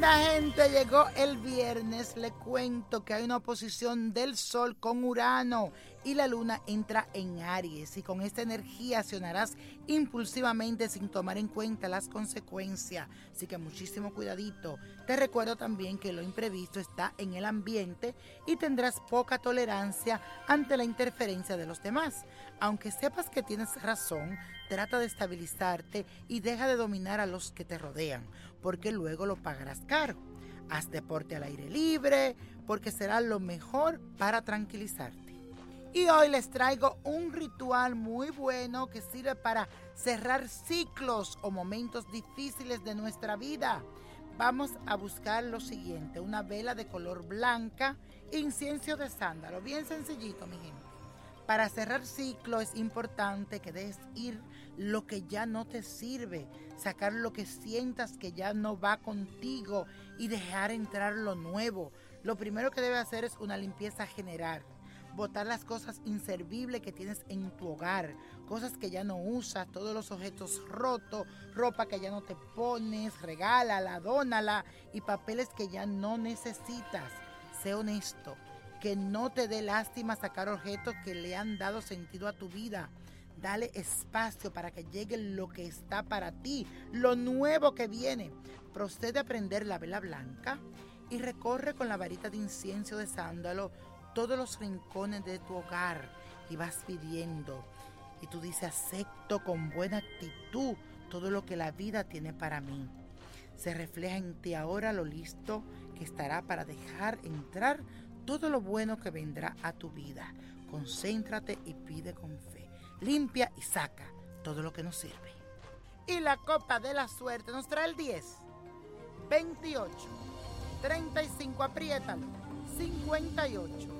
linda gente, llegó el viernes. Le cuento que hay una oposición del Sol con Urano y la Luna entra en Aries. Y con esta energía accionarás impulsivamente sin tomar en cuenta las consecuencias. Así que muchísimo cuidadito. Te recuerdo también que lo imprevisto está en el ambiente y tendrás poca tolerancia ante la interferencia de los demás. Aunque sepas que tienes razón, trata de estabilizarte y deja de dominar a los que te rodean porque luego lo pagarás caro. Haz deporte al aire libre, porque será lo mejor para tranquilizarte. Y hoy les traigo un ritual muy bueno que sirve para cerrar ciclos o momentos difíciles de nuestra vida. Vamos a buscar lo siguiente, una vela de color blanca, incienso de sándalo, bien sencillito mi gente. Para cerrar ciclo es importante que dejes ir lo que ya no te sirve, sacar lo que sientas que ya no va contigo y dejar entrar lo nuevo. Lo primero que debes hacer es una limpieza general. Botar las cosas inservibles que tienes en tu hogar, cosas que ya no usas, todos los objetos rotos, ropa que ya no te pones, regálala, dónala y papeles que ya no necesitas. Sé honesto, que no te dé lástima sacar objetos que le han dado sentido a tu vida. Dale espacio para que llegue lo que está para ti, lo nuevo que viene. Procede a prender la vela blanca y recorre con la varita de incienso de sándalo todos los rincones de tu hogar y vas pidiendo. Y tú dices, acepto con buena actitud todo lo que la vida tiene para mí. Se refleja en ti ahora lo listo que estará para dejar entrar todo lo bueno que vendrá a tu vida. Concéntrate y pide con fe. Limpia y saca todo lo que nos sirve. Y la copa de la suerte nos trae el 10, 28, 35, apriétalo, 58,